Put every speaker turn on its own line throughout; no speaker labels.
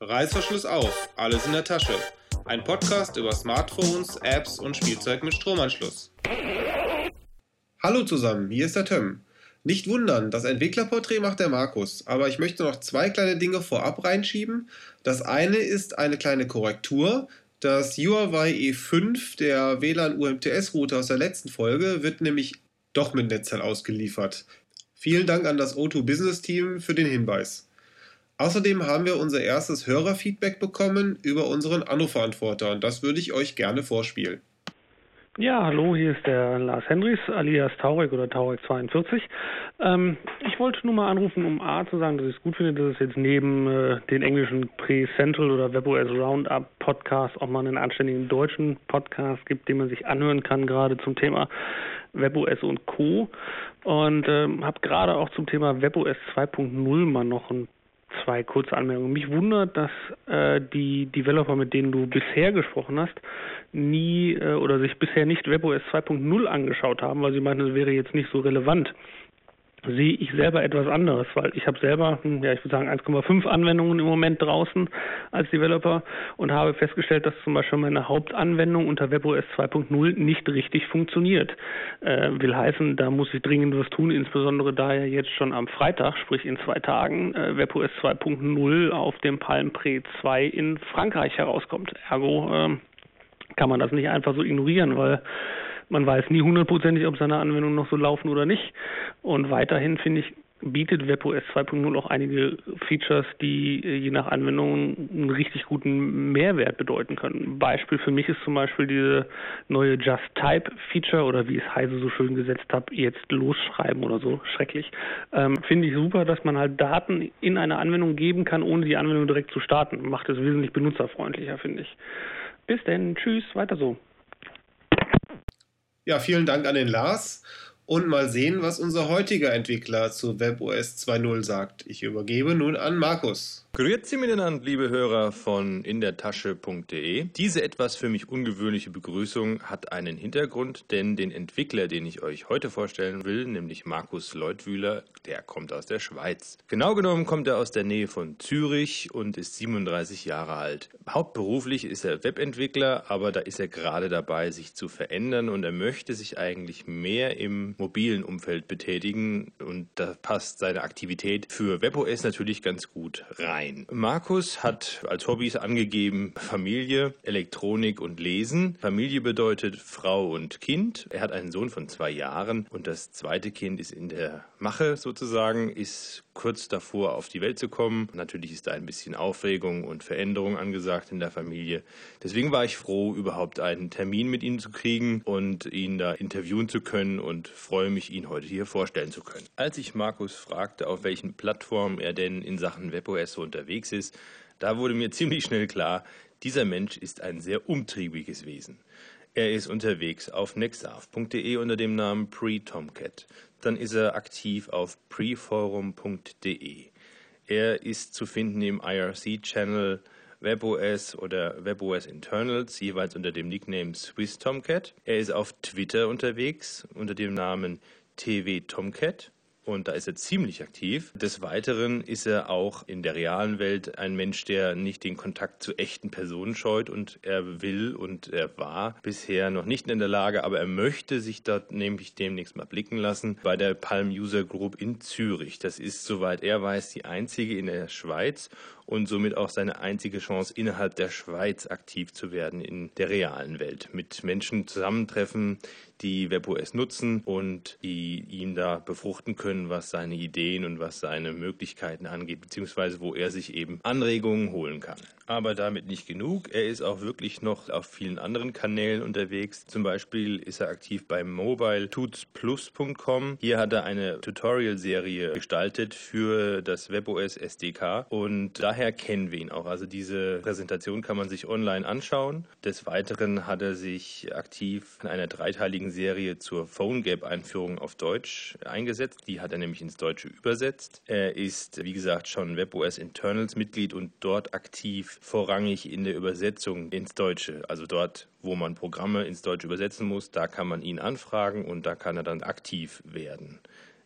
Reißverschluss auf, alles in der Tasche. Ein Podcast über Smartphones, Apps und Spielzeug mit Stromanschluss. Hallo zusammen, hier ist der Tim. Nicht wundern, das Entwicklerporträt macht der Markus, aber ich möchte noch zwei kleine Dinge vorab reinschieben. Das eine ist eine kleine Korrektur. Das Huawei E5 der WLAN UMTS-Router aus der letzten Folge wird nämlich doch mit Netzteil ausgeliefert. Vielen Dank an das O2 Business Team für den Hinweis. Außerdem haben wir unser erstes Hörerfeedback bekommen über unseren Anrufverantworter und das würde ich euch gerne vorspielen.
Ja, hallo, hier ist der Lars Hendricks, alias Taurek oder Taurek42. Ähm, ich wollte nur mal anrufen, um A zu sagen, dass ich es gut finde, dass es jetzt neben äh, den englischen Pre-Central oder WebOS Roundup Podcast auch mal einen anständigen deutschen Podcast gibt, den man sich anhören kann, gerade zum Thema WebOS und Co. Und ähm, habe gerade auch zum Thema WebOS 2.0 mal noch ein zwei kurze Anmerkungen. Mich wundert, dass äh, die Developer, mit denen du bisher gesprochen hast, nie äh, oder sich bisher nicht WebOS 2.0 angeschaut haben, weil sie meinten, es wäre jetzt nicht so relevant sehe ich selber etwas anderes, weil ich habe selber, hm, ja, ich würde sagen 1,5 Anwendungen im Moment draußen als Developer und habe festgestellt, dass zum Beispiel meine Hauptanwendung unter WebOS 2.0 nicht richtig funktioniert. Äh, will heißen, da muss ich dringend was tun, insbesondere da ja jetzt schon am Freitag, sprich in zwei Tagen, äh, WebOS 2.0 auf dem Palm Pre 2 in Frankreich herauskommt. Ergo äh, kann man das nicht einfach so ignorieren, weil man weiß nie hundertprozentig, ob seine Anwendungen noch so laufen oder nicht. Und weiterhin finde ich, bietet WebOS 2.0 auch einige Features, die äh, je nach Anwendung einen richtig guten Mehrwert bedeuten können. Beispiel für mich ist zum Beispiel diese neue Just Type Feature oder wie es Heise so schön gesetzt hat, jetzt losschreiben oder so, schrecklich. Ähm, Finde ich super, dass man halt Daten in eine Anwendung geben kann, ohne die Anwendung direkt zu starten. Macht es wesentlich benutzerfreundlicher, finde ich. Bis denn, tschüss, weiter so.
Ja, vielen Dank an den Lars und mal sehen, was unser heutiger Entwickler zu WebOS 2.0 sagt. Ich übergebe nun an Markus.
Grüezi miteinander, liebe Hörer von indertasche.de. Diese etwas für mich ungewöhnliche Begrüßung hat einen Hintergrund, denn den Entwickler, den ich euch heute vorstellen will, nämlich Markus Leutwühler, der kommt aus der Schweiz. Genau genommen kommt er aus der Nähe von Zürich und ist 37 Jahre alt. Hauptberuflich ist er Webentwickler, aber da ist er gerade dabei, sich zu verändern und er möchte sich eigentlich mehr im mobilen Umfeld betätigen und da passt seine Aktivität für WebOS natürlich ganz gut rein ein. Markus hat als Hobbys angegeben Familie, Elektronik und Lesen. Familie bedeutet Frau und Kind. Er hat einen Sohn von zwei Jahren und das zweite Kind ist in der Mache sozusagen, ist kurz davor auf die Welt zu kommen. Natürlich ist da ein bisschen Aufregung und Veränderung angesagt in der Familie. Deswegen war ich froh, überhaupt einen Termin mit ihm zu kriegen und ihn da interviewen zu können und freue mich, ihn heute hier vorstellen zu können. Als ich Markus fragte, auf welchen Plattformen er denn in Sachen WebOS so unterwegs ist, da wurde mir ziemlich schnell klar, dieser Mensch ist ein sehr umtriebiges Wesen. Er ist unterwegs auf nexaf.de unter dem Namen PreTomcat. Dann ist er aktiv auf preforum.de. Er ist zu finden im IRC-Channel WebOS oder WebOS Internals, jeweils unter dem Nickname SwissTomcat. Er ist auf Twitter unterwegs unter dem Namen TWTomcat und da ist er ziemlich aktiv. Des Weiteren ist er auch in der realen Welt ein Mensch, der nicht den Kontakt zu echten Personen scheut und er will und er war bisher noch nicht in der Lage, aber er möchte sich dort nämlich demnächst mal blicken lassen bei der Palm User Group in Zürich. Das ist, soweit er weiß, die einzige in der Schweiz und somit auch seine einzige Chance, innerhalb der Schweiz aktiv zu werden in der realen Welt. Mit Menschen zusammentreffen, die WebOS nutzen und die ihn da befruchten können, was seine Ideen und was seine Möglichkeiten angeht, beziehungsweise wo er sich eben Anregungen holen kann. Aber damit nicht genug. Er ist auch wirklich noch auf vielen anderen Kanälen unterwegs. Zum Beispiel ist er aktiv beim Mobile tutsplus.com. Hier hat er eine Tutorial-Serie gestaltet für das WebOS SDK und daher kennen wir ihn auch. Also diese Präsentation kann man sich online anschauen. Des Weiteren hat er sich aktiv in einer dreiteiligen Serie zur PhoneGap-Einführung auf Deutsch eingesetzt. Die hat er nämlich ins Deutsche übersetzt. Er ist, wie gesagt, schon WebOS Internals Mitglied und dort aktiv vorrangig in der Übersetzung ins Deutsche. Also dort, wo man Programme ins Deutsche übersetzen muss, da kann man ihn anfragen und da kann er dann aktiv werden.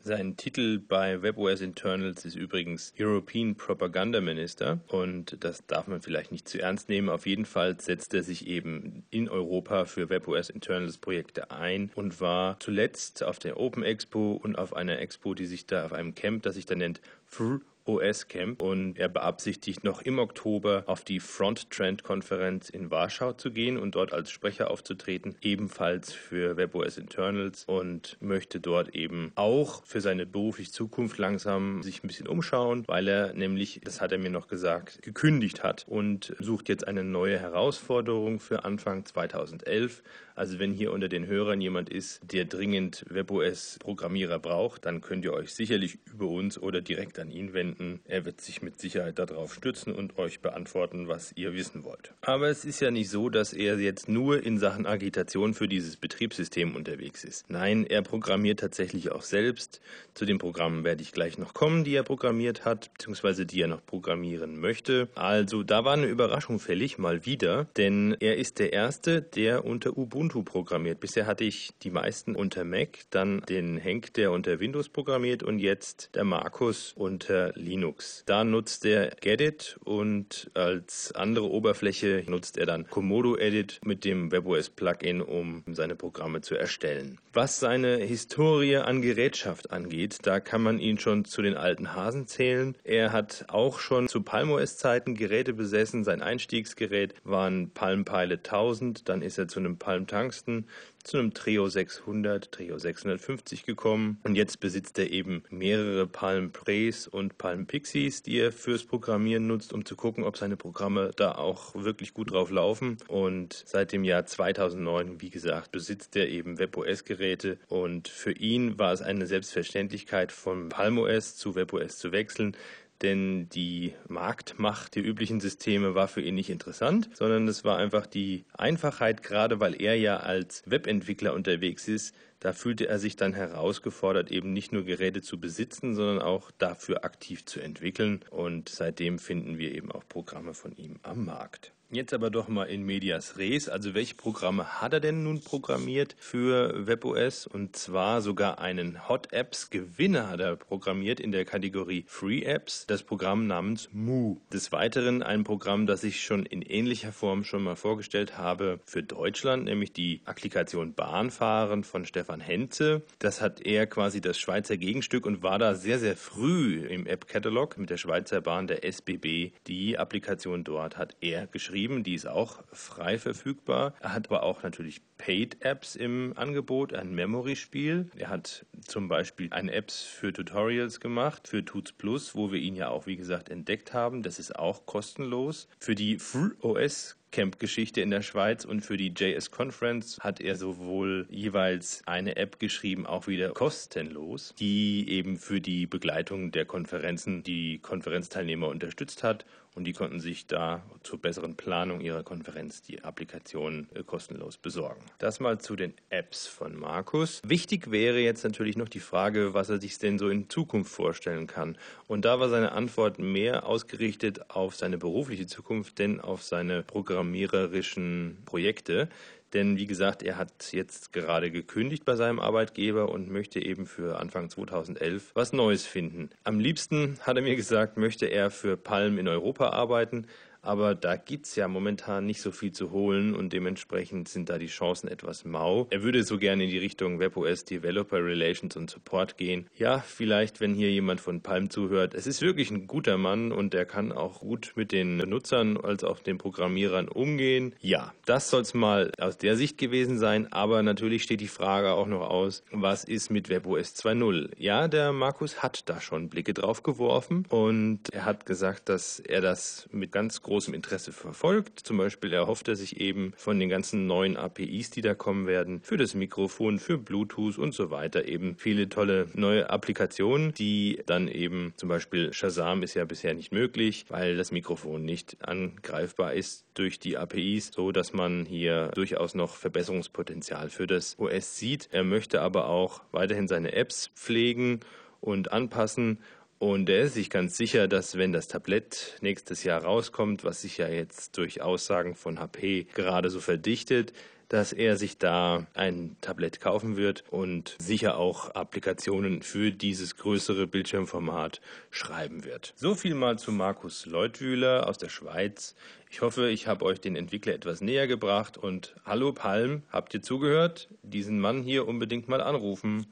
Sein Titel bei WebOS Internals ist übrigens European Propaganda Minister und das darf man vielleicht nicht zu ernst nehmen. Auf jeden Fall setzt er sich eben in Europa für WebOS Internals Projekte ein und war zuletzt auf der Open Expo und auf einer Expo, die sich da auf einem Camp, das sich da nennt Free OS Camp und er beabsichtigt noch im Oktober auf die Front Trend Konferenz in Warschau zu gehen und dort als Sprecher aufzutreten, ebenfalls für WebOS Internals und möchte dort eben auch für seine berufliche Zukunft langsam sich ein bisschen umschauen, weil er nämlich, das hat er mir noch gesagt, gekündigt hat und sucht jetzt eine neue Herausforderung für Anfang 2011. Also wenn hier unter den Hörern jemand ist, der dringend WebOS Programmierer braucht, dann könnt ihr euch sicherlich über uns oder direkt an ihn wenden finden. Er wird sich mit Sicherheit darauf stützen und euch beantworten, was ihr wissen wollt. Aber es ist ja nicht so, dass er jetzt nur in Sachen Agitation für dieses Betriebssystem unterwegs ist. Nein, er programmiert tatsächlich auch selbst. Zu den Programmen werde ich gleich noch kommen, die er programmiert hat, beziehungsweise die er noch programmieren möchte. Also da war eine Überraschung fällig, mal wieder, denn er ist der Erste, der unter Ubuntu programmiert. Bisher hatte ich die meisten unter Mac, dann den Henk, der unter Windows programmiert und jetzt der Markus unter Linux. Da nutzt er Gedit und als andere Oberfläche nutzt er dann Komodo Edit mit dem WebOS Plugin, um seine Programme zu erstellen. Was seine Historie an Gerätschaft angeht, da kann man ihn schon zu den alten Hasen zählen. Er hat auch schon zu PalmOS Zeiten Geräte besessen. Sein Einstiegsgerät war ein Palm Pilot 1000, dann ist er zu einem Palm Tungsten zu einem Trio 600, Trio 650 gekommen. Und jetzt besitzt er eben mehrere Palm Pre's und Palm Pixies, die er fürs Programmieren nutzt, um zu gucken, ob seine Programme da auch wirklich gut drauf laufen. Und seit dem Jahr 2009, wie gesagt, besitzt er eben WebOS-Geräte und für ihn war es eine Selbstverständlichkeit, von PalmOS zu WebOS zu wechseln denn die Marktmacht der üblichen Systeme war für ihn nicht interessant, sondern es war einfach die Einfachheit, gerade weil er ja als Webentwickler unterwegs ist, da fühlte er sich dann herausgefordert, eben nicht nur Geräte zu besitzen, sondern auch dafür aktiv zu entwickeln. Und seitdem finden wir eben auch Programme von ihm am Markt. Jetzt aber doch mal in Medias Res. Also welche Programme hat er denn nun programmiert für WebOS? Und zwar sogar einen Hot Apps Gewinner hat er programmiert in der Kategorie Free Apps, das Programm namens Moo. Des Weiteren ein Programm, das ich schon in ähnlicher Form schon mal vorgestellt habe für Deutschland, nämlich die Applikation Bahnfahren von Stefan Henze. Das hat er quasi das Schweizer Gegenstück und war da sehr, sehr früh im App-Katalog mit der Schweizer Bahn der SBB. Die Applikation dort hat er geschrieben geschrieben, die ist auch frei verfügbar. Er hat aber auch natürlich Paid-Apps im Angebot, ein Memory-Spiel. Er hat zum Beispiel eine Apps für Tutorials gemacht, für Tuts Plus, wo wir ihn ja auch, wie gesagt, entdeckt haben. Das ist auch kostenlos. Für die FreeOS Camp-Geschichte in der Schweiz und für die JS Conference hat er sowohl jeweils eine App geschrieben, auch wieder kostenlos, die eben für die Begleitung der Konferenzen die Konferenzteilnehmer unterstützt hat und die konnten sich da zur besseren Planung ihrer Konferenz die Applikation äh, kostenlos besorgen. Das mal zu den Apps von Markus. Wichtig wäre jetzt natürlich noch die Frage, was er sich denn so in Zukunft vorstellen kann. Und da war seine Antwort mehr ausgerichtet auf seine berufliche Zukunft, denn auf seine programmiererischen Projekte. Denn wie gesagt, er hat jetzt gerade gekündigt bei seinem Arbeitgeber und möchte eben für Anfang 2011 was Neues finden. Am liebsten, hat er mir gesagt, möchte er für Palm in Europa arbeiten aber da gibt es ja momentan nicht so viel zu holen und dementsprechend sind da die Chancen etwas mau. Er würde so gerne in die Richtung WebOS Developer Relations und Support gehen. Ja, vielleicht, wenn hier jemand von Palm zuhört. Es ist wirklich ein guter Mann und der kann auch gut mit den Nutzern als auch den Programmierern umgehen. Ja, das soll es mal aus der Sicht gewesen sein, aber natürlich steht die Frage auch noch aus, was ist mit WebOS 2.0? Ja, der Markus hat da schon Blicke drauf geworfen und er hat gesagt, dass er das mit ganz großen großem Interesse verfolgt. Zum Beispiel erhofft er sich eben von den ganzen neuen APIs, die da kommen werden, für das Mikrofon, für Bluetooth und so weiter eben viele tolle neue Applikationen, die dann eben zum Beispiel Shazam ist ja bisher nicht möglich, weil das Mikrofon nicht angreifbar ist durch die APIs, so dass man hier durchaus noch Verbesserungspotenzial für das OS sieht. Er möchte aber auch weiterhin seine Apps pflegen und anpassen und er ist sich ganz sicher, dass wenn das Tablett nächstes Jahr rauskommt, was sich ja jetzt durch Aussagen von HP gerade so verdichtet, dass er sich da ein Tablet kaufen wird und sicher auch Applikationen für dieses größere Bildschirmformat schreiben wird. So viel mal zu Markus Leutwühler aus der Schweiz. Ich hoffe, ich habe euch den Entwickler etwas näher gebracht und hallo Palm, habt ihr zugehört? Diesen Mann hier unbedingt mal anrufen.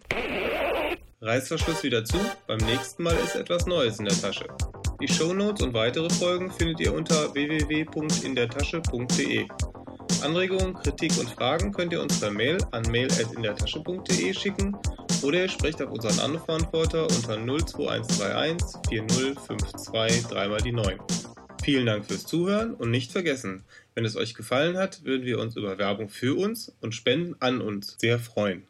Reißverschluss wieder zu, beim nächsten Mal ist etwas Neues in der Tasche. Die Shownotes und weitere Folgen findet ihr unter www.indertasche.de. Anregungen, Kritik und Fragen könnt ihr uns per Mail an mail.indertasche.de schicken oder ihr sprecht auf unseren Anrufverantworter unter 02131 4052 3 mal die 9. Vielen Dank fürs Zuhören und nicht vergessen, wenn es euch gefallen hat, würden wir uns über Werbung für uns und Spenden an uns sehr freuen.